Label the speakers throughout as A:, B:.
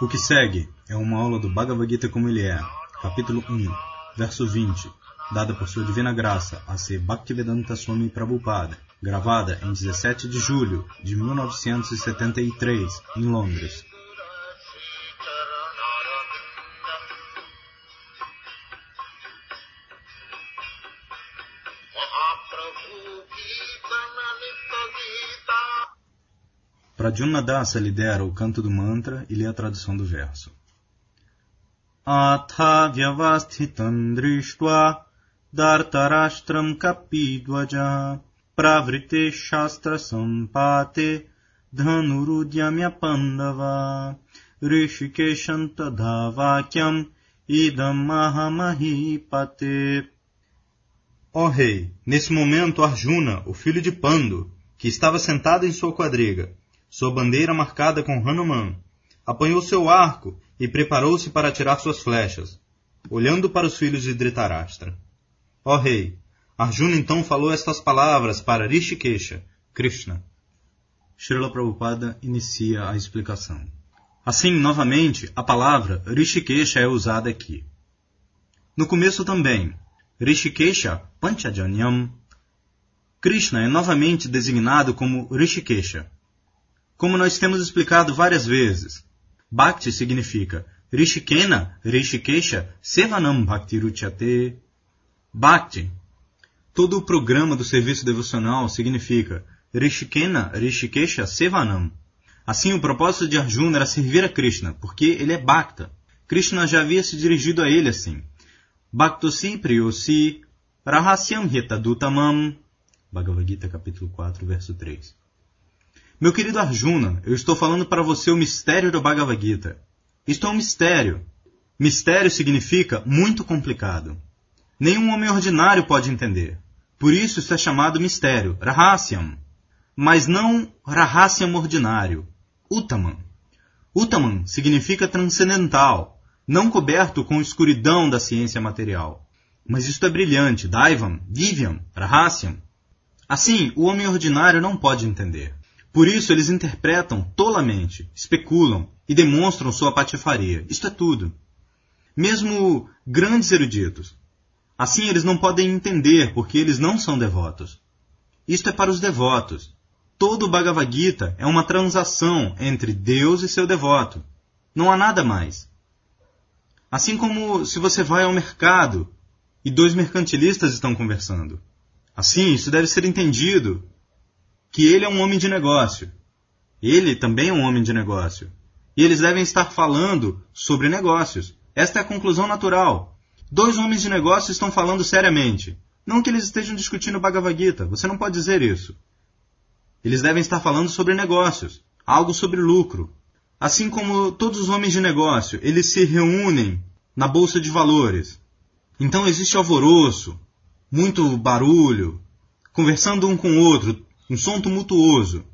A: O que segue é uma aula do Bhagavad Gita como ele é, capítulo 1, verso 20, dada por sua divina graça a ser Bhaktivedanta Swami Prabhupada, gravada em 17 de julho de 1973, em Londres. Pradyumna Dasa lidera o canto do mantra e lê a tradução do verso. Atha vyavasthitam drishtva dartarashtram kapidvaja pravrite shastra sampate dhanurudyamya pandava rishikeshantadhavakyam idam mahamahipate Ó rei, nesse momento Arjuna, o filho de Pando, que estava sentado em sua quadriga, sua bandeira marcada com Hanuman, apanhou seu arco e preparou-se para atirar suas flechas, olhando para os filhos de Dhritarashtra. Ó rei, Arjuna então falou estas palavras para Rishikesha, Krishna. Srila Prabhupada inicia a explicação. Assim, novamente, a palavra Rishikesha é usada aqui. No começo também, Rishikesha Panchajanyam. Krishna é novamente designado como Rishikesha, como nós temos explicado várias vezes, Bhakti significa Rishikena, Rishikesha, Sevanam Bhaktiruchyate. Bhakti. Todo o programa do serviço devocional significa Rishikena, Rishikesha, Sevanam. Assim, o propósito de Arjuna era servir a Krishna, porque ele é Bhakta. Krishna já havia se dirigido a ele assim. Bhaktosi Priyosi Rahasyam Hitadutamam. Bhagavad Gita, capítulo 4, verso 3. Meu querido Arjuna, eu estou falando para você o mistério do Bhagavad Gita. Isto é um mistério. Mistério significa muito complicado. Nenhum homem ordinário pode entender. Por isso isso é chamado mistério, Rahasyam. Mas não Rahasyam ordinário, Uttaman. Uttaman significa transcendental, não coberto com escuridão da ciência material. Mas isto é brilhante, Daivam, Viviam, Rahasyam. Assim, o homem ordinário não pode entender. Por isso eles interpretam tolamente, especulam e demonstram sua patifaria. Isto é tudo. Mesmo grandes eruditos. Assim eles não podem entender porque eles não são devotos. Isto é para os devotos. Todo o Bhagavad Gita é uma transação entre Deus e seu devoto. Não há nada mais. Assim como se você vai ao mercado e dois mercantilistas estão conversando. Assim, isso deve ser entendido que ele é um homem de negócio. Ele também é um homem de negócio. E eles devem estar falando sobre negócios. Esta é a conclusão natural. Dois homens de negócio estão falando seriamente. Não que eles estejam discutindo Bhagavad Gita. Você não pode dizer isso. Eles devem estar falando sobre negócios, algo sobre lucro. Assim como todos os homens de negócio, eles se reúnem na bolsa de valores. Então existe alvoroço, muito barulho, conversando um com o outro, um som tumultuoso.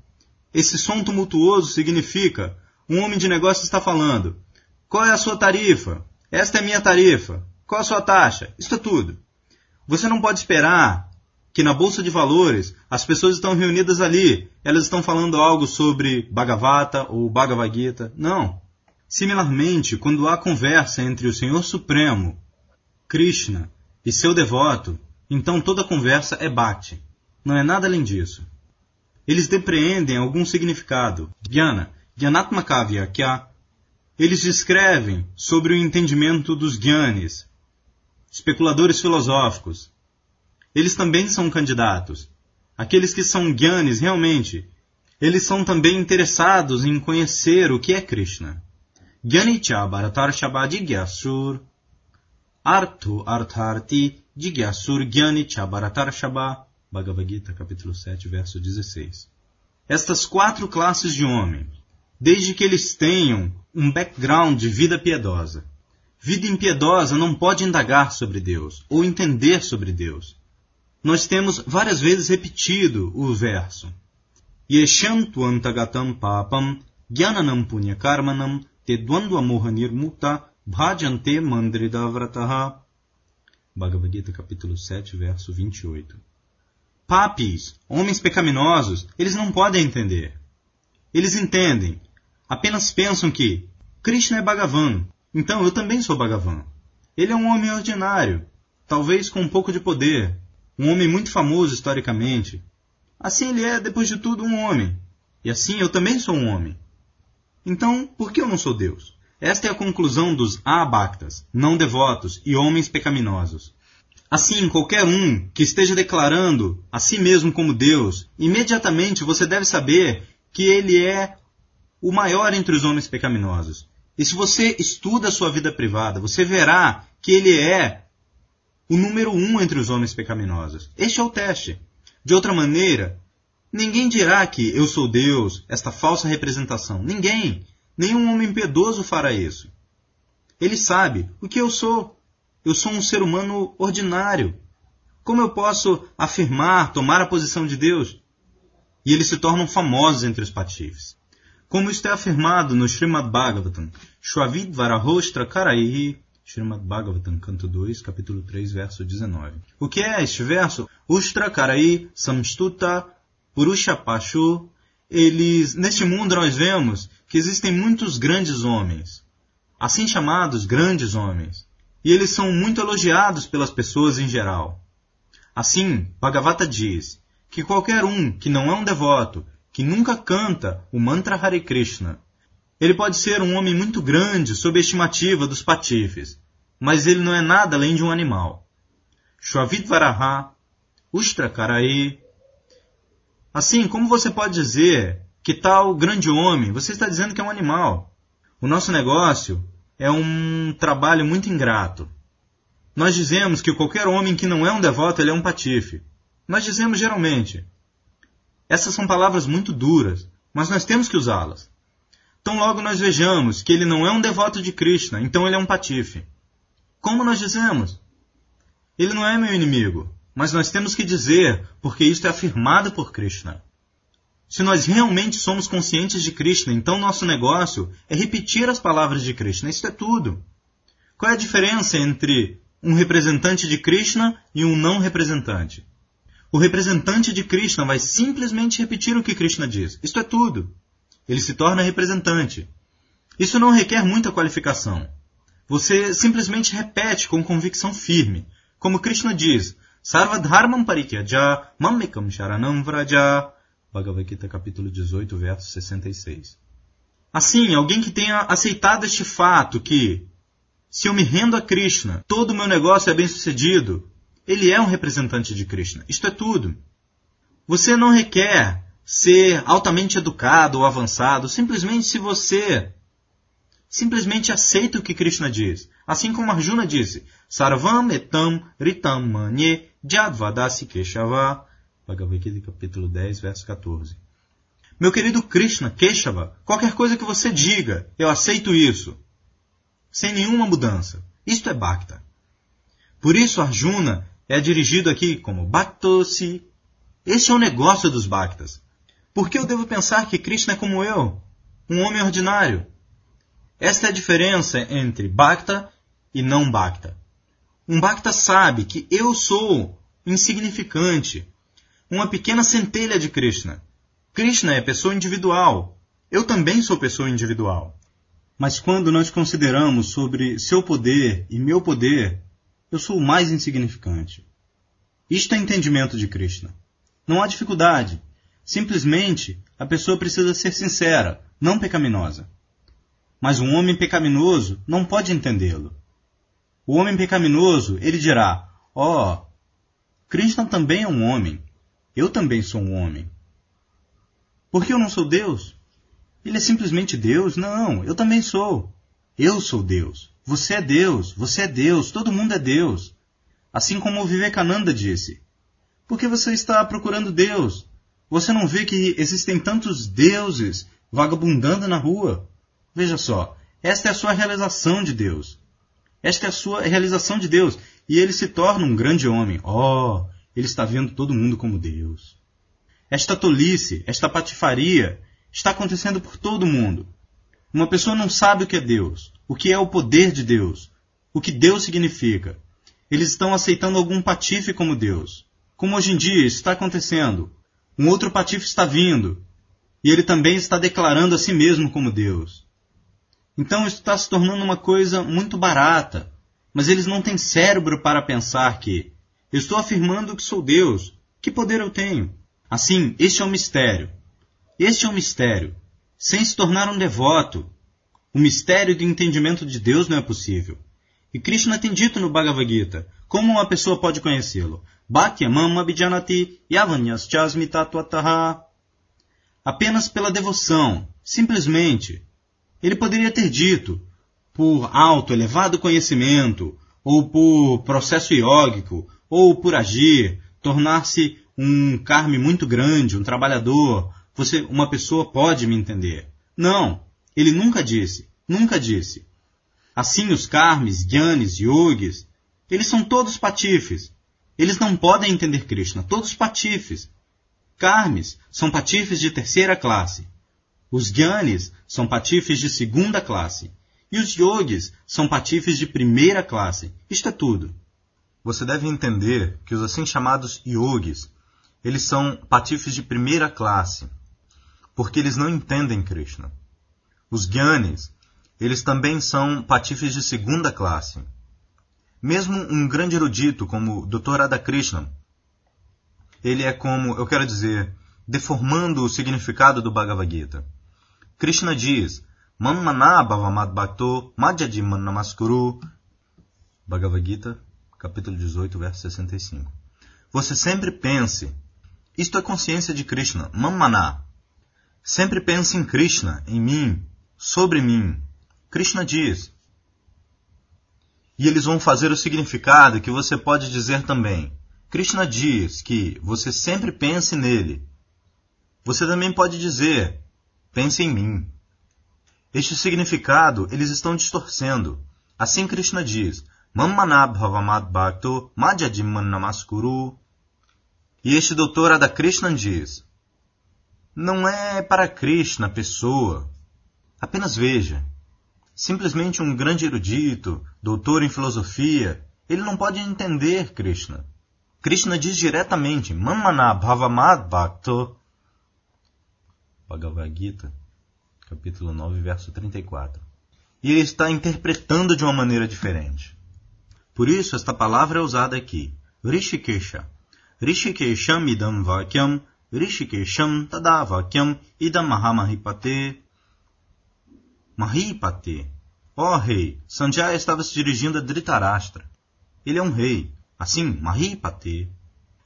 A: Esse som tumultuoso significa um homem de negócio está falando. Qual é a sua tarifa? Esta é minha tarifa. Qual a sua taxa? Isto é tudo. Você não pode esperar que na bolsa de valores as pessoas estão reunidas ali, elas estão falando algo sobre Bhagavata ou Bhagavad Gita. Não. Similarmente, quando há conversa entre o Senhor Supremo, Krishna, e seu devoto, então toda conversa é bhakti. Não é nada além disso eles depreendem algum significado. Jnana, Jnanatmakavya, há. Eles descrevem sobre o entendimento dos Gyanis, especuladores filosóficos. Eles também são candidatos. Aqueles que são Gyanis realmente, eles são também interessados em conhecer o que é Krishna. Gyanicha Bharatar Shabadigyasur Arthu Artharti Jigyasur Gyanicha Bharatar Bhagavad Gita, capítulo 7, verso 16. Estas quatro classes de homem, desde que eles tenham um background de vida piedosa. Vida impiedosa não pode indagar sobre Deus ou entender sobre Deus. Nós temos várias vezes repetido o verso. Antagatam papam jnanam punya karmanam te dvandva mohanir mukta bhajante mandridavrataha. Bhagavad Gita, capítulo 7, verso 28 papis, homens pecaminosos, eles não podem entender. Eles entendem, apenas pensam que Krishna é Bhagavan, então eu também sou Bhagavan. Ele é um homem ordinário, talvez com um pouco de poder, um homem muito famoso historicamente. Assim ele é, depois de tudo, um homem. E assim eu também sou um homem. Então, por que eu não sou Deus? Esta é a conclusão dos abactas, não devotos e homens pecaminosos. Assim, qualquer um que esteja declarando a si mesmo como Deus, imediatamente você deve saber que ele é o maior entre os homens pecaminosos. E se você estuda a sua vida privada, você verá que ele é o número um entre os homens pecaminosos. Este é o teste. De outra maneira, ninguém dirá que eu sou Deus, esta falsa representação. Ninguém. Nenhum homem piedoso fará isso. Ele sabe o que eu sou. Eu sou um ser humano ordinário. Como eu posso afirmar, tomar a posição de Deus? E eles se tornam famosos entre os patifes. Como isto é afirmado no Srimad Bhagavatam, Shvavid Varahostra Karaihi, Srimad Bhagavatam, canto 2, capítulo 3, verso 19. O que é este verso? Ustra Karai Samstuta Purusha Pashu. Eles, neste mundo nós vemos que existem muitos grandes homens, assim chamados grandes homens, e eles são muito elogiados pelas pessoas em geral. Assim, Bhagavata diz que qualquer um que não é um devoto, que nunca canta o mantra Hare Krishna, ele pode ser um homem muito grande sob a estimativa dos patifes, mas ele não é nada além de um animal. Shvavid Varaha, Ustra Karai. Assim, como você pode dizer que tal grande homem, você está dizendo que é um animal. O nosso negócio é um trabalho muito ingrato. Nós dizemos que qualquer homem que não é um devoto, ele é um patife. Nós dizemos geralmente. Essas são palavras muito duras, mas nós temos que usá-las. Tão logo nós vejamos que ele não é um devoto de Krishna, então ele é um patife. Como nós dizemos? Ele não é meu inimigo, mas nós temos que dizer, porque isto é afirmado por Krishna. Se nós realmente somos conscientes de Krishna, então nosso negócio é repetir as palavras de Krishna. Isso é tudo. Qual é a diferença entre um representante de Krishna e um não representante? O representante de Krishna vai simplesmente repetir o que Krishna diz. Isto é tudo. Ele se torna representante. Isso não requer muita qualificação. Você simplesmente repete com convicção firme. Como Krishna diz, Sarvadharmam parikyaja mamekam sharanam vraja Bhagavad Gita capítulo 18, verso 66. Assim, alguém que tenha aceitado este fato que, se eu me rendo a Krishna, todo o meu negócio é bem sucedido, ele é um representante de Krishna. Isto é tudo. Você não requer ser altamente educado ou avançado, simplesmente se você simplesmente aceita o que Krishna diz. Assim como Arjuna disse, Sarvam etam ritam manye jadvadasi keshava Bhagavad Gita, capítulo 10, verso 14. Meu querido Krishna, Keshava, qualquer coisa que você diga, eu aceito isso. Sem nenhuma mudança. Isto é Bhakta. Por isso Arjuna é dirigido aqui como Bhaktosi. Este é o negócio dos Bhaktas. Por que eu devo pensar que Krishna é como eu, um homem ordinário? Esta é a diferença entre Bhakta e não Bhakta. Um Bhakta sabe que eu sou insignificante, uma pequena centelha de Krishna. Krishna é pessoa individual. Eu também sou pessoa individual. Mas quando nós consideramos sobre seu poder e meu poder, eu sou o mais insignificante. Isto é entendimento de Krishna. Não há dificuldade. Simplesmente a pessoa precisa ser sincera, não pecaminosa. Mas um homem pecaminoso não pode entendê-lo. O homem pecaminoso, ele dirá: Ó, oh, Krishna também é um homem. Eu também sou um homem. Por que eu não sou Deus? Ele é simplesmente Deus? Não, eu também sou. Eu sou Deus. Você é Deus. Você é Deus. Todo mundo é Deus. Assim como o Vivekananda disse. Por que você está procurando Deus? Você não vê que existem tantos deuses vagabundando na rua? Veja só, esta é a sua realização de Deus. Esta é a sua realização de Deus. E ele se torna um grande homem. Oh, ele está vendo todo mundo como Deus. Esta tolice, esta patifaria, está acontecendo por todo mundo. Uma pessoa não sabe o que é Deus, o que é o poder de Deus, o que Deus significa. Eles estão aceitando algum patife como Deus. Como hoje em dia está acontecendo. Um outro patife está vindo.
B: E ele também está declarando a si mesmo como Deus. Então isso está se tornando uma coisa muito barata. Mas eles não têm cérebro para pensar que eu estou afirmando que sou Deus. Que poder eu tenho? Assim, este é um mistério. Este é um mistério. Sem se tornar um devoto, o mistério do entendimento de Deus não é possível. E Krishna tem dito no Bhagavad Gita como uma pessoa pode conhecê-lo. Bhakyamam abhijanati yavanyaschasmi tatuataha. Apenas pela devoção, simplesmente. Ele poderia ter dito, por alto, elevado conhecimento, ou por processo iógico, ou por agir, tornar-se um carme muito grande, um trabalhador, você, uma pessoa pode me entender. Não, ele nunca disse, nunca disse. Assim os karmis, gyanis, yogis, eles são todos patifes. Eles não podem entender Krishna, todos patifes. Karmis são patifes de terceira classe. Os gyanis são patifes de segunda classe. E os yogis são patifes de primeira classe. Isto é tudo.
A: Você deve entender que os assim chamados yogis, eles são patifes de primeira classe, porque eles não entendem Krishna. Os Gyanis, eles também são patifes de segunda classe. Mesmo um grande erudito como o Dr. Radhakrishnan, ele é como, eu quero dizer, deformando o significado do Bhagavad Gita. Krishna diz, Mammana Bhavamad Bhakto Madhyadi Namaskuru. Bhagavad Gita, capítulo 18, verso 65. Você sempre pense, isto é consciência de Krishna, Mammana. Sempre pense em Krishna, em mim, sobre mim. Krishna diz. E eles vão fazer o significado que você pode dizer também. Krishna diz que você sempre pense nele. Você também pode dizer, pense em mim. Este significado eles estão distorcendo. Assim Krishna diz, Mammanabhavamad Bhakto Madhyadiman Namaskuru. E este doutor Krishna diz, não é para Krishna, pessoa, Apenas veja. Simplesmente um grande erudito, doutor em filosofia, ele não pode entender Krishna. Krishna diz diretamente, Mamana Bhavamad Bhakto. Bhagavad Gita, capítulo 9, verso 34. E ele está interpretando de uma maneira diferente. Por isso, esta palavra é usada aqui, Rishikesha. Rishikesham idam vakyam, Rishikesham tadavakyam idam mahamahipate Mahipate. Ó oh, rei, Sanjaya estava se dirigindo a Dhritarashtra. Ele é um rei. Assim, Mahipate.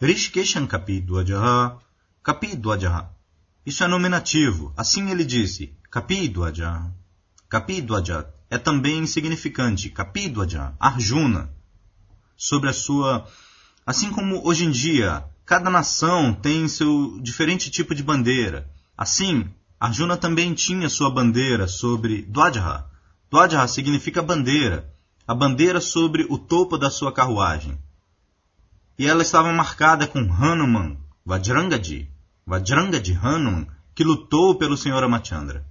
A: Rishikeshan Kapidwajaha. Kapidwajaha. Isso é nominativo. Assim ele disse, Kapidwajaha. Kapidwaja é também insignificante. Kapidwaja, Arjuna. Sobre a sua... Assim como hoje em dia, cada nação tem seu diferente tipo de bandeira. Assim, Arjuna também tinha sua bandeira sobre Dwajra. Dwajra significa bandeira, a bandeira sobre o topo da sua carruagem. E ela estava marcada com Hanuman, Vajrangadi, Vajrangadi Hanuman, que lutou pelo Senhor Amachandra.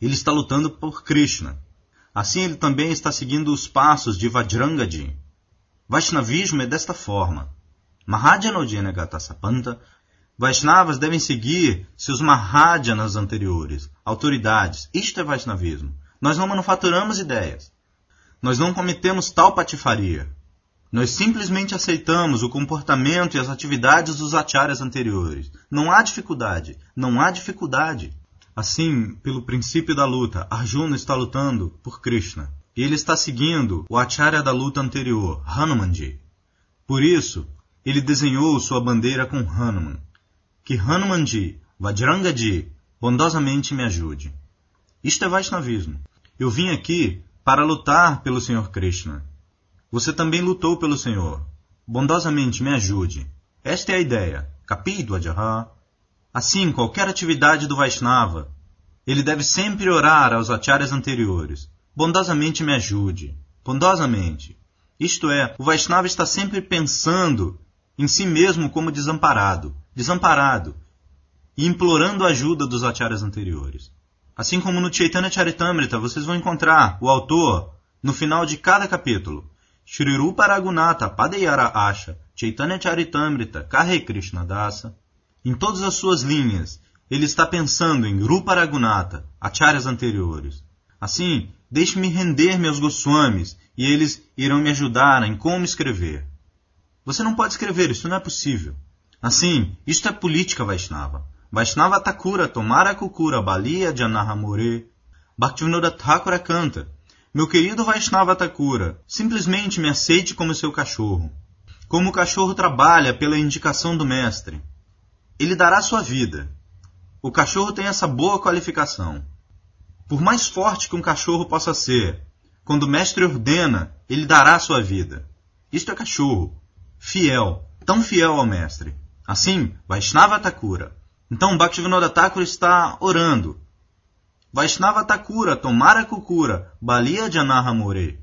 A: Ele está lutando por Krishna. Assim ele também está seguindo os passos de Vajrangadi. Vaishnavismo é desta forma. Mahajanodina Gatasapanta Vaishnavas devem seguir seus Mahadjanas anteriores, autoridades. Isto é Vaishnavismo. Nós não manufaturamos ideias. Nós não cometemos tal patifaria. Nós simplesmente aceitamos o comportamento e as atividades dos acharyas anteriores. Não há dificuldade. Não há dificuldade. Assim, pelo princípio da luta, Arjuna está lutando por Krishna. E ele está seguindo o acharya da luta anterior, Hanumanji. Por isso, ele desenhou sua bandeira com Hanuman que Hanumanji, Vajrangaji, bondosamente me ajude. Isto é Vaishnavismo. Eu vim aqui para lutar pelo Senhor Krishna. Você também lutou pelo Senhor. Bondosamente me ajude. Esta é a ideia. Kapidwajaha. Assim, qualquer atividade do Vaishnava, ele deve sempre orar aos acharyas anteriores. Bondosamente me ajude. Bondosamente. Isto é, o Vaishnava está sempre pensando em si mesmo como desamparado desamparado e implorando a ajuda dos acharyas anteriores. Assim como no Chaitanya Charitamrita, vocês vão encontrar o autor no final de cada capítulo. Shri Rupa Raghunatha Padayara Asha Chaitanya Charitamrita Kare Krishna Dasa. Em todas as suas linhas, ele está pensando em Ruparagunata, acharyas anteriores. Assim, deixe-me render meus Goswamis e eles irão me ajudar em como escrever. Você não pode escrever, isso não é possível. Assim, isto é política Vaishnava. Vaishnava Thakura tomara kukura balia janahamore. Bhaktivinoda Thakura canta. Meu querido Vaishnava Thakura, simplesmente me aceite como seu cachorro. Como o cachorro trabalha pela indicação do mestre. Ele dará sua vida. O cachorro tem essa boa qualificação. Por mais forte que um cachorro possa ser, quando o mestre ordena, ele dará sua vida. Isto é cachorro. Fiel. Tão fiel ao mestre. Assim, Vaishnava Thakura. Então, Bhaktivinoda Thakura está orando. Vaishnava Thakura, Tomara Kukura, Balia Janaha More.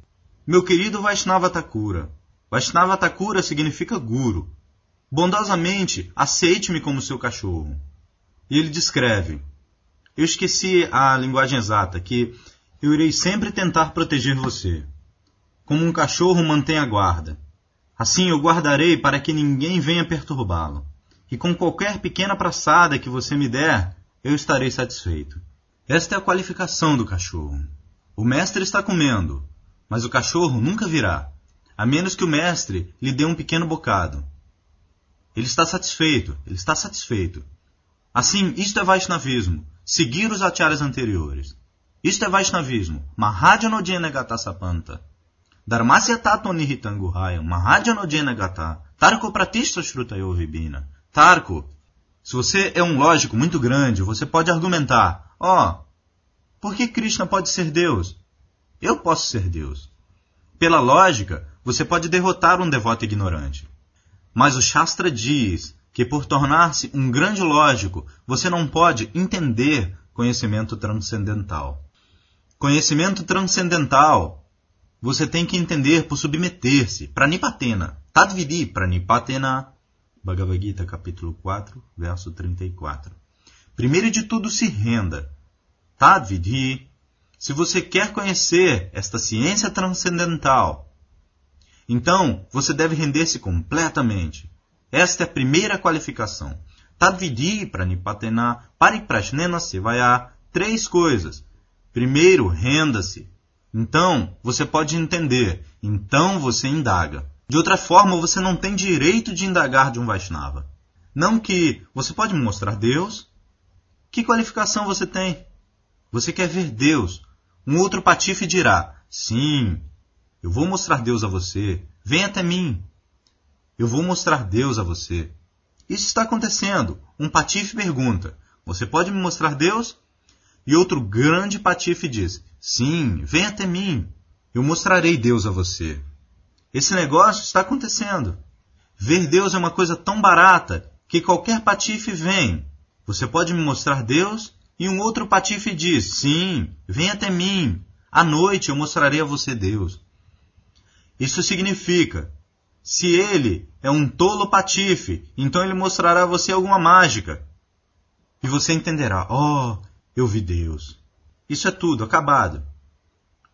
A: Meu querido Vaishnava Thakura. Vaishnava Thakura significa guru. Bondosamente, aceite-me como seu cachorro. E ele descreve: Eu esqueci a linguagem exata, que eu irei sempre tentar proteger você. Como um cachorro mantém a guarda. Assim eu guardarei para que ninguém venha perturbá-lo. E com qualquer pequena praçada que você me der, eu estarei satisfeito. Esta é a qualificação do cachorro. O mestre está comendo, mas o cachorro nunca virá, a menos que o mestre lhe dê um pequeno bocado. Ele está satisfeito, ele está satisfeito. Assim, isto é Vaishnavismo, seguir os acharyas anteriores. Isto é Vaishnavismo, Mahajana Gata Dharmasya Tato Nihitanguhaya, Mahajana Gata, Tarko Pratishta Shrutayo Vibina. Tarko, se você é um lógico muito grande, você pode argumentar, ó, oh, por que Krishna pode ser Deus? Eu posso ser Deus. Pela lógica, você pode derrotar um devoto ignorante. Mas o Shastra diz que por tornar-se um grande lógico, você não pode entender conhecimento transcendental. Conhecimento transcendental, você tem que entender por submeter-se, pranipatena, tadvidi pranipatena, Bhagavad Gita capítulo 4, verso 34. Primeiro de tudo se renda, tadvidi, se você quer conhecer esta ciência transcendental, então você deve render-se completamente. Esta é a primeira qualificação. Tadvidi pranipatena pariprashnena sevaya. Três coisas. Primeiro, renda-se. Então, você pode entender. Então, você indaga. De outra forma, você não tem direito de indagar de um Vaishnava. Não que você pode mostrar Deus. Que qualificação você tem? Você quer ver Deus. Um outro patife dirá: Sim, eu vou mostrar Deus a você. Vem até mim. Eu vou mostrar Deus a você. Isso está acontecendo. Um patife pergunta: Você pode me mostrar Deus? E outro grande patife diz: Sim, vem até mim. Eu mostrarei Deus a você. Esse negócio está acontecendo. Ver Deus é uma coisa tão barata que qualquer patife vem. Você pode me mostrar Deus? E um outro patife diz: Sim, vem até mim. À noite eu mostrarei a você Deus. Isso significa se ele é um tolo patife, então ele mostrará a você alguma mágica. E você entenderá: oh, eu vi Deus. Isso é tudo, acabado.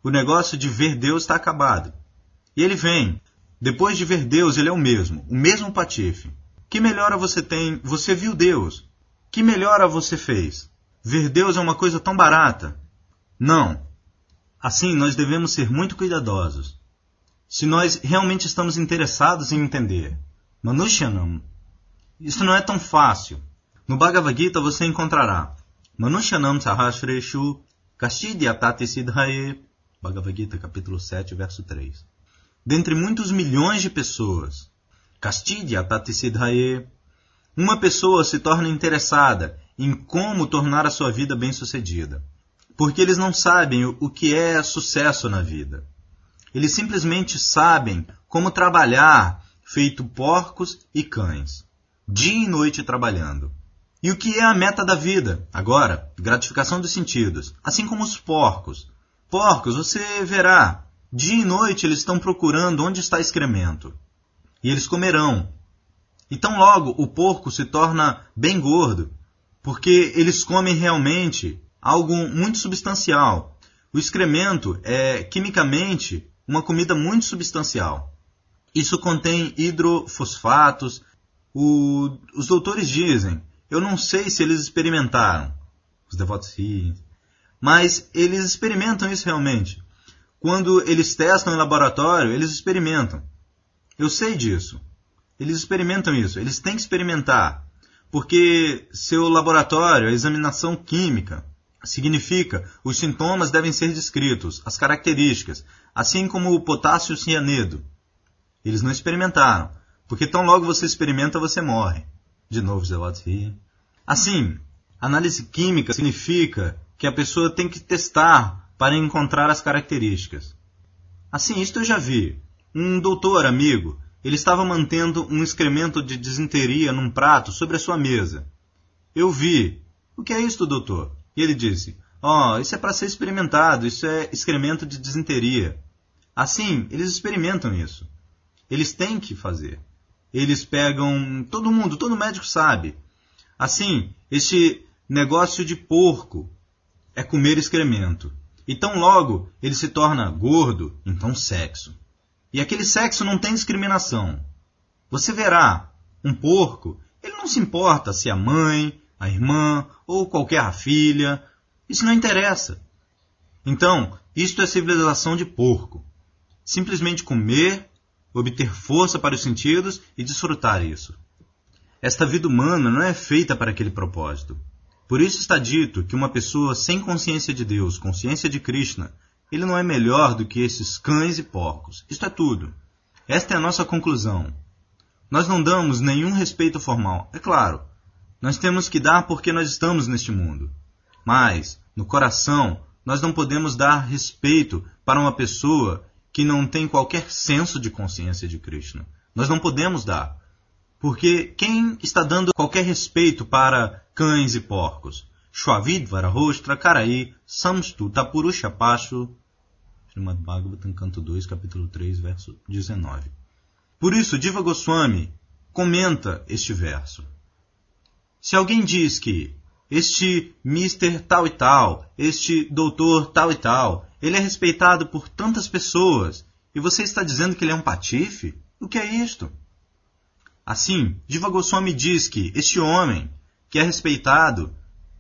A: O negócio de ver Deus está acabado. E ele vem. Depois de ver Deus, ele é o mesmo, o mesmo patife. Que melhora você tem? Você viu Deus. Que melhora você fez? Ver Deus é uma coisa tão barata. Não. Assim, nós devemos ser muito cuidadosos se nós realmente estamos interessados em entender. Manushyanam. Isso não é tão fácil. No Bhagavad Gita você encontrará Manushyanam Sahasreshu Kashidyatati Siddhaye Bhagavad Gita capítulo 7, verso 3. Dentre muitos milhões de pessoas, Kashidyatati Siddhaye uma pessoa se torna interessada em como tornar a sua vida bem-sucedida, porque eles não sabem o que é sucesso na vida. Eles simplesmente sabem como trabalhar, feito porcos e cães, dia e noite trabalhando. E o que é a meta da vida? Agora, gratificação dos sentidos, assim como os porcos. Porcos, você verá, dia e noite eles estão procurando onde está excremento. E eles comerão. E tão logo o porco se torna bem gordo, porque eles comem realmente algo muito substancial. O excremento é quimicamente uma comida muito substancial. Isso contém hidrofosfatos. O, os doutores dizem: Eu não sei se eles experimentaram. Os devotos riem. Mas eles experimentam isso realmente. Quando eles testam em laboratório, eles experimentam. Eu sei disso. Eles experimentam isso. Eles têm que experimentar. Porque seu laboratório, a examinação química, significa os sintomas devem ser descritos, as características, assim como o potássio cianedo. Eles não experimentaram, porque tão logo você experimenta, você morre. De novo, Zelotes ri. Assim, análise química significa que a pessoa tem que testar para encontrar as características. Assim, isto eu já vi. Um doutor amigo, ele estava mantendo um excremento de desinteria num prato sobre a sua mesa. Eu vi. O que é isto, doutor? E ele disse: Ó, oh, isso é para ser experimentado, isso é excremento de desinteria. Assim, eles experimentam isso. Eles têm que fazer. Eles pegam. Todo mundo, todo médico sabe. Assim, este negócio de porco é comer excremento. E tão logo ele se torna gordo, então sexo. E aquele sexo não tem discriminação. Você verá, um porco, ele não se importa se a mãe, a irmã ou qualquer filha. Isso não interessa. Então, isto é civilização de porco. Simplesmente comer, obter força para os sentidos e desfrutar isso. Esta vida humana não é feita para aquele propósito. Por isso está dito que uma pessoa sem consciência de Deus, consciência de Krishna, ele não é melhor do que esses cães e porcos. Isto é tudo. Esta é a nossa conclusão. Nós não damos nenhum respeito formal. É claro, nós temos que dar porque nós estamos neste mundo. Mas, no coração, nós não podemos dar respeito para uma pessoa que não tem qualquer senso de consciência de Krishna. Nós não podemos dar. Porque quem está dando qualquer respeito para cães e porcos? Shvavidvara Rostra Karaí Samstu Tapurusha Pacho Srimad Bhagavatam, canto 2, capítulo 3, verso 19. Por isso, Diva Goswami comenta este verso. Se alguém diz que este Mister tal e tal, este doutor tal e tal, ele é respeitado por tantas pessoas, e você está dizendo que ele é um patife? O que é isto? Assim, Diva Goswami diz que este homem, que é respeitado,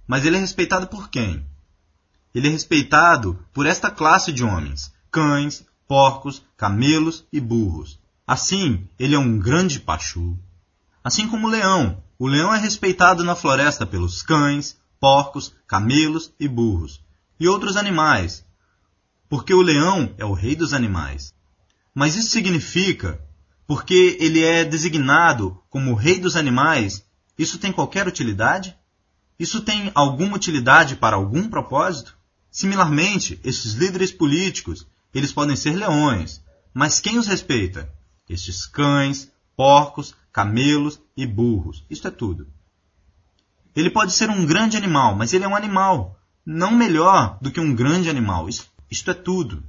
A: mas ele é respeitado por quem? Ele é respeitado por esta classe de homens: cães, porcos, camelos e burros. Assim, ele é um grande pachu. Assim como o leão, o leão é respeitado na floresta pelos cães, porcos, camelos e burros, e outros animais, porque o leão é o rei dos animais. Mas isso significa, porque ele é designado como o rei dos animais, isso tem qualquer utilidade? Isso tem alguma utilidade para algum propósito? Similarmente, esses líderes políticos, eles podem ser leões, mas quem os respeita? Estes cães, porcos, camelos e burros. Isto é tudo. Ele pode ser um grande animal, mas ele é um animal, não melhor do que um grande animal. Isto é tudo.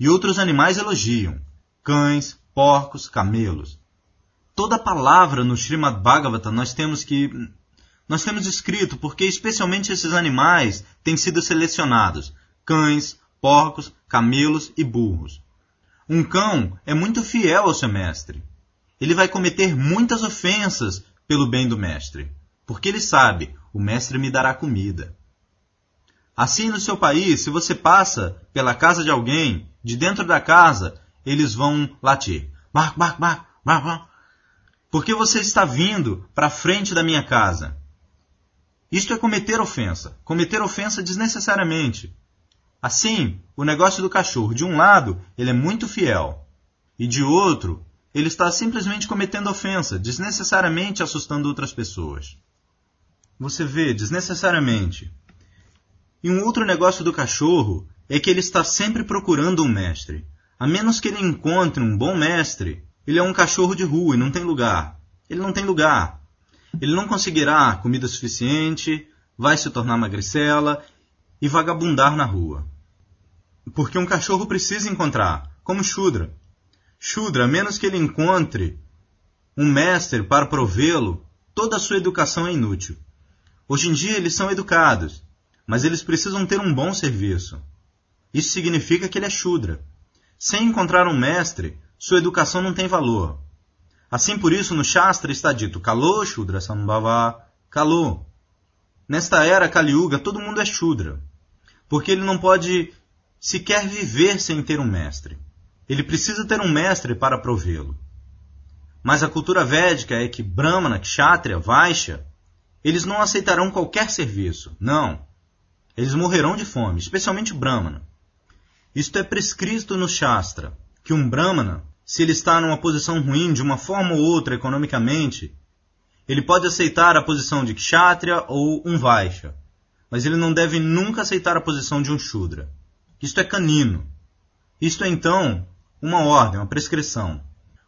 A: E outros animais elogiam: cães, porcos, camelos. Toda palavra no Srimad Bhagavatam nós temos que nós temos escrito porque especialmente esses animais têm sido selecionados: cães, porcos, camelos e burros. Um cão é muito fiel ao seu mestre ele vai cometer muitas ofensas pelo bem do mestre, porque ele sabe, o mestre me dará comida. Assim, no seu país, se você passa pela casa de alguém, de dentro da casa, eles vão latir. Bar, bar, bar, bar. Porque você está vindo para frente da minha casa. Isto é cometer ofensa. Cometer ofensa desnecessariamente. Assim, o negócio do cachorro, de um lado, ele é muito fiel, e de outro, ele está simplesmente cometendo ofensa, desnecessariamente assustando outras pessoas. Você vê, desnecessariamente. E um outro negócio do cachorro é que ele está sempre procurando um mestre. A menos que ele encontre um bom mestre, ele é um cachorro de rua e não tem lugar. Ele não tem lugar. Ele não conseguirá comida suficiente, vai se tornar magricela e vagabundar na rua. Porque um cachorro precisa encontrar, como Shudra, Shudra, a menos que ele encontre um mestre para provê-lo, toda a sua educação é inútil. Hoje em dia eles são educados, mas eles precisam ter um bom serviço. Isso significa que ele é Shudra. Sem encontrar um mestre, sua educação não tem valor. Assim por isso no Shastra está dito Kalo Shudra Sambhava, Calou. Nesta era Kaliuga, todo mundo é Shudra, porque ele não pode sequer viver sem ter um mestre. Ele precisa ter um mestre para provê-lo. Mas a cultura védica é que Brahmana, Kshatriya, Vaishya, eles não aceitarão qualquer serviço. Não. Eles morrerão de fome, especialmente Brahmana. Isto é prescrito no Shastra, que um Brahmana, se ele está numa posição ruim de uma forma ou outra economicamente, ele pode aceitar a posição de Kshatriya ou um Vaishya, mas ele não deve nunca aceitar a posição de um Shudra. Isto é canino. Isto é então uma ordem, uma prescrição.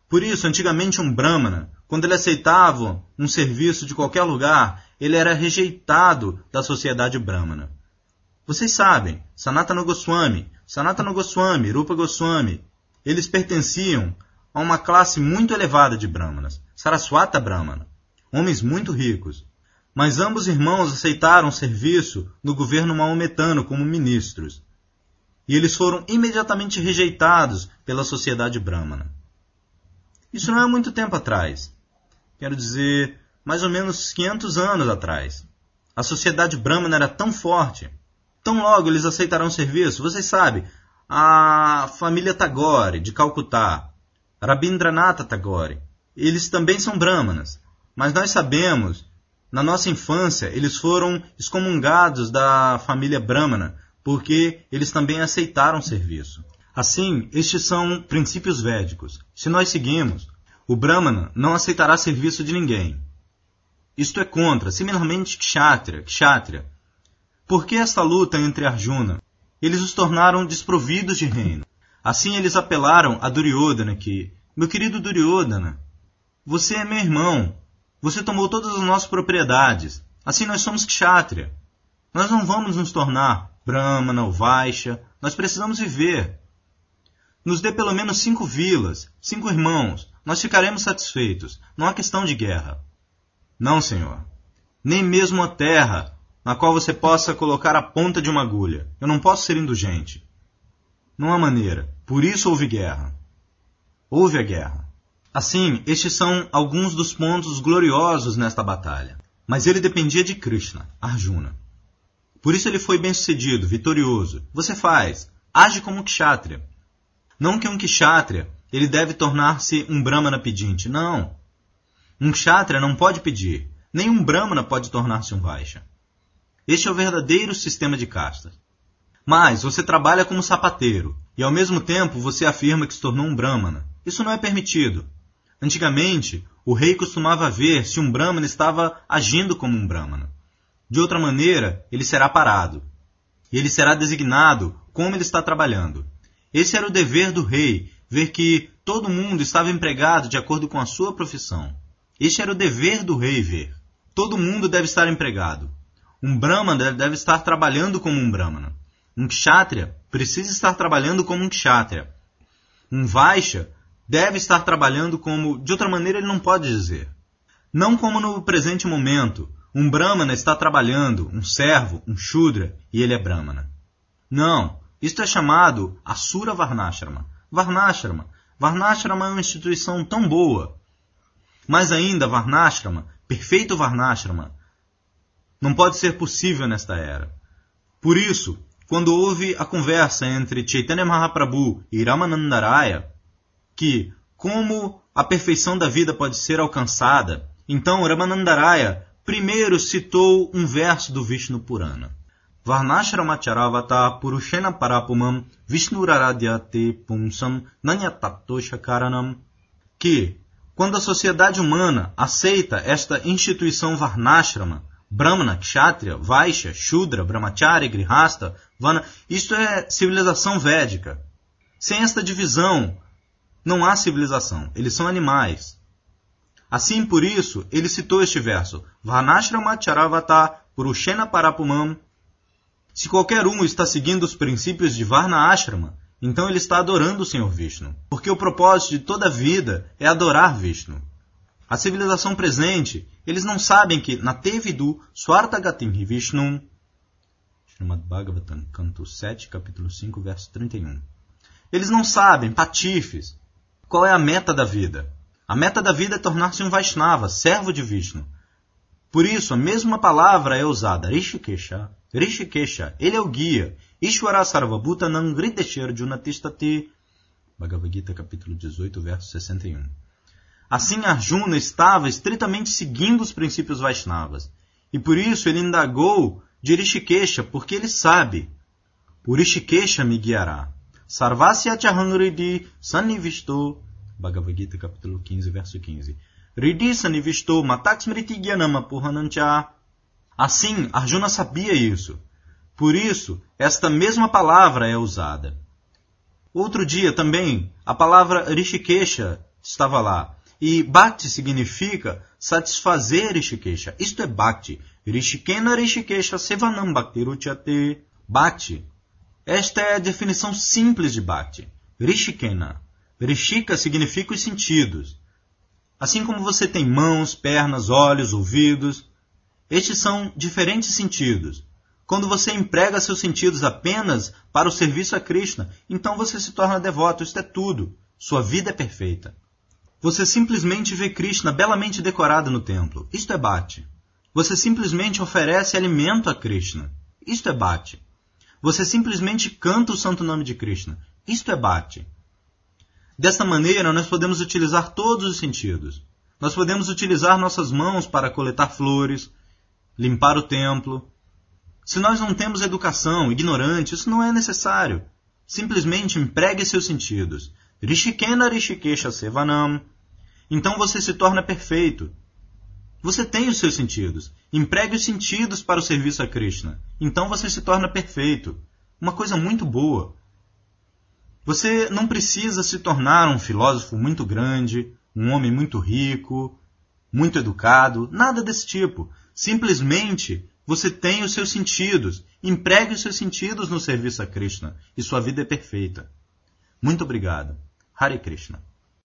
A: Por isso, antigamente um Brahmana, quando ele aceitava um serviço de qualquer lugar, ele era rejeitado da sociedade Brahmana. Vocês sabem, Sanatana Goswami, Sanatana Goswami, Rupa Goswami, eles pertenciam a uma classe muito elevada de Brahmanas, Saraswata Brahmana, homens muito ricos. Mas ambos irmãos aceitaram serviço no governo maometano como ministros. E eles foram imediatamente rejeitados pela sociedade brahmana. Isso não é muito tempo atrás. Quero dizer, mais ou menos 500 anos atrás. A sociedade brahmana era tão forte. Tão logo eles aceitarão serviço. Vocês sabem, a família Tagore, de Calcutá, Rabindranath Tagore, eles também são brahmanas. Mas nós sabemos, na nossa infância, eles foram excomungados da família brahmana, porque eles também aceitaram serviço. Assim, estes são princípios védicos. Se nós seguimos, o Brahmana não aceitará serviço de ninguém. Isto é contra, similarmente Kshatriya, Kshatriya. Por que esta luta entre Arjuna? Eles os tornaram desprovidos de reino. Assim eles apelaram a Duryodhana que, meu querido Duryodhana, você é meu irmão. Você tomou todas as nossas propriedades. Assim nós somos Kshatriya. Nós não vamos nos tornar Brahmana ou Vaishya. Nós precisamos viver. Nos dê pelo menos cinco vilas, cinco irmãos, nós ficaremos satisfeitos. Não há questão de guerra. Não, senhor. Nem mesmo a terra na qual você possa colocar a ponta de uma agulha. Eu não posso ser indulgente. Não há maneira. Por isso houve guerra. Houve a guerra. Assim, estes são alguns dos pontos gloriosos nesta batalha. Mas ele dependia de Krishna, Arjuna. Por isso ele foi bem sucedido, vitorioso. Você faz. Age como um kshatriya. Não que um kshatriya ele deve tornar-se um brahmana pedinte. Não. Um kshatriya não pode pedir. Nem um brahmana pode tornar-se um vaishya. Este é o verdadeiro sistema de castas. Mas você trabalha como sapateiro e ao mesmo tempo você afirma que se tornou um brahmana. Isso não é permitido. Antigamente, o rei costumava ver se um brahmana estava agindo como um brahmana. De outra maneira, ele será parado. E ele será designado como ele está trabalhando. Esse era o dever do rei, ver que todo mundo estava empregado de acordo com a sua profissão. Este era o dever do rei ver. Todo mundo deve estar empregado. Um brahmana deve estar trabalhando como um brahmana. Um kshatriya precisa estar trabalhando como um kshatriya. Um vaishya deve estar trabalhando como, de outra maneira ele não pode dizer. Não como no presente momento, um brahmana está trabalhando, um servo, um shudra, e ele é brahmana. Não, isto é chamado Asura Varnashrama. Varnashrama. Varnashrama é uma instituição tão boa. Mas ainda Varnashrama, perfeito Varnashrama, não pode ser possível nesta era. Por isso, quando houve a conversa entre Chaitanya Mahaprabhu e Ramanandaraya, que como a perfeição da vida pode ser alcançada, então Ramanandaraya primeiro citou um verso do Vishnu Purana. Varnashramacharvata Purushena Parapumam Vishnuraradhyate Pumsam Karanam que, quando a sociedade humana aceita esta instituição Varnashrama, Brahmana, Kshatriya, Vaishya, Shudra, Brahmacharya, Grihasta, Vana, isto é civilização védica. Sem esta divisão, não há civilização, eles são animais. Assim, por isso, ele citou este verso: Varnashramacharvata Purushena Parapumam se qualquer um está seguindo os princípios de Varna Ashrama, então ele está adorando o Senhor Vishnu, porque o propósito de toda a vida é adorar Vishnu. A civilização presente, eles não sabem que na Tevidu Swartagatim Vishnu, Srimad Bhagavatam, canto 7, capítulo 5, verso 31. Eles não sabem, patifes, qual é a meta da vida. A meta da vida é tornar-se um Vaishnava, servo de Vishnu. Por isso, a mesma palavra é usada Rishikesha. Rishikesha, ele é o guia. Ishwara Sarvabhuta Nangrideshir Junatistati. Bhagavad Gita, capítulo 18, verso 61. Assim, Arjuna estava estritamente seguindo os princípios Vaishnavas. E por isso ele indagou de Rishikesha, porque ele sabe. O Rishikesha me guiará. Sarvasya Chahangridi Sanivisto. Bhagavad Gita, capítulo 15, verso 15. Ridi Sanivisto Mataksmriti Gyanama Puhanancha. Assim, Arjuna sabia isso. Por isso, esta mesma palavra é usada. Outro dia também, a palavra Rishikesha estava lá. E Bhakti significa satisfazer Rishikesha. Isto é Bhakti. Rishikena Rishikesha Sevanam Bhakti Ruchate. Bhakti esta é a definição simples de Bhakti. Rishikena. Rishika significa os sentidos. Assim como você tem mãos, pernas, olhos, ouvidos, estes são diferentes sentidos. Quando você emprega seus sentidos apenas para o serviço a Krishna, então você se torna devoto. Isto é tudo. Sua vida é perfeita. Você simplesmente vê Krishna belamente decorado no templo. Isto é Bhakti. Você simplesmente oferece alimento a Krishna. Isto é Bhakti. Você simplesmente canta o santo nome de Krishna. Isto é Bhakti. Desta maneira, nós podemos utilizar todos os sentidos. Nós podemos utilizar nossas mãos para coletar flores, limpar o templo. Se nós não temos educação, ignorante, isso não é necessário. Simplesmente empregue seus sentidos. Rishikena Rishikesha Sevanam. Então você se torna perfeito. Você tem os seus sentidos. Empregue os sentidos para o serviço a Krishna. Então você se torna perfeito. Uma coisa muito boa. Você não precisa se tornar um filósofo muito grande, um homem muito rico, muito educado, nada desse tipo. Simplesmente você tem os seus sentidos. Empregue os seus sentidos no serviço a Krishna e sua vida é perfeita. Muito obrigado. Hare Krishna.